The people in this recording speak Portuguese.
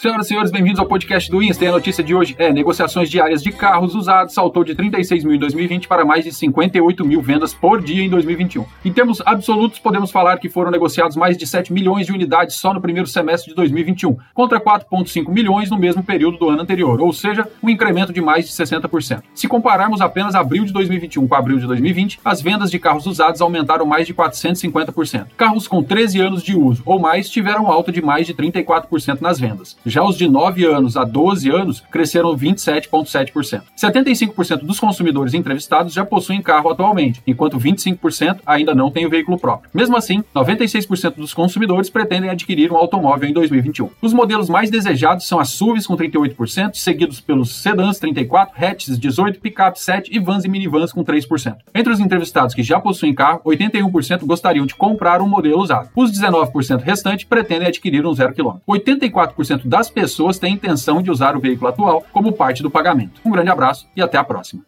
Senhoras e senhores, bem-vindos ao podcast do Insta. A notícia de hoje é: negociações diárias de carros usados saltou de 36 mil em 2020 para mais de 58 mil vendas por dia em 2021. Em termos absolutos, podemos falar que foram negociados mais de 7 milhões de unidades só no primeiro semestre de 2021, contra 4,5 milhões no mesmo período do ano anterior, ou seja, um incremento de mais de 60%. Se compararmos apenas abril de 2021 com abril de 2020, as vendas de carros usados aumentaram mais de 450%. Carros com 13 anos de uso ou mais tiveram alta de mais de 34% nas vendas. Já os de 9 anos a 12 anos cresceram 27,7%. 75% dos consumidores entrevistados já possuem carro atualmente, enquanto 25% ainda não têm o veículo próprio. Mesmo assim, 96% dos consumidores pretendem adquirir um automóvel em 2021. Os modelos mais desejados são as SUVs com 38%, seguidos pelos sedãs 34%, hatches 18%, picape 7% e vans e minivans com 3%. Entre os entrevistados que já possuem carro, 81% gostariam de comprar um modelo usado. Os 19% restantes pretendem adquirir um zero quilômetro. 84% das pessoas têm intenção de usar o veículo atual como parte do pagamento. Um grande abraço e até a próxima.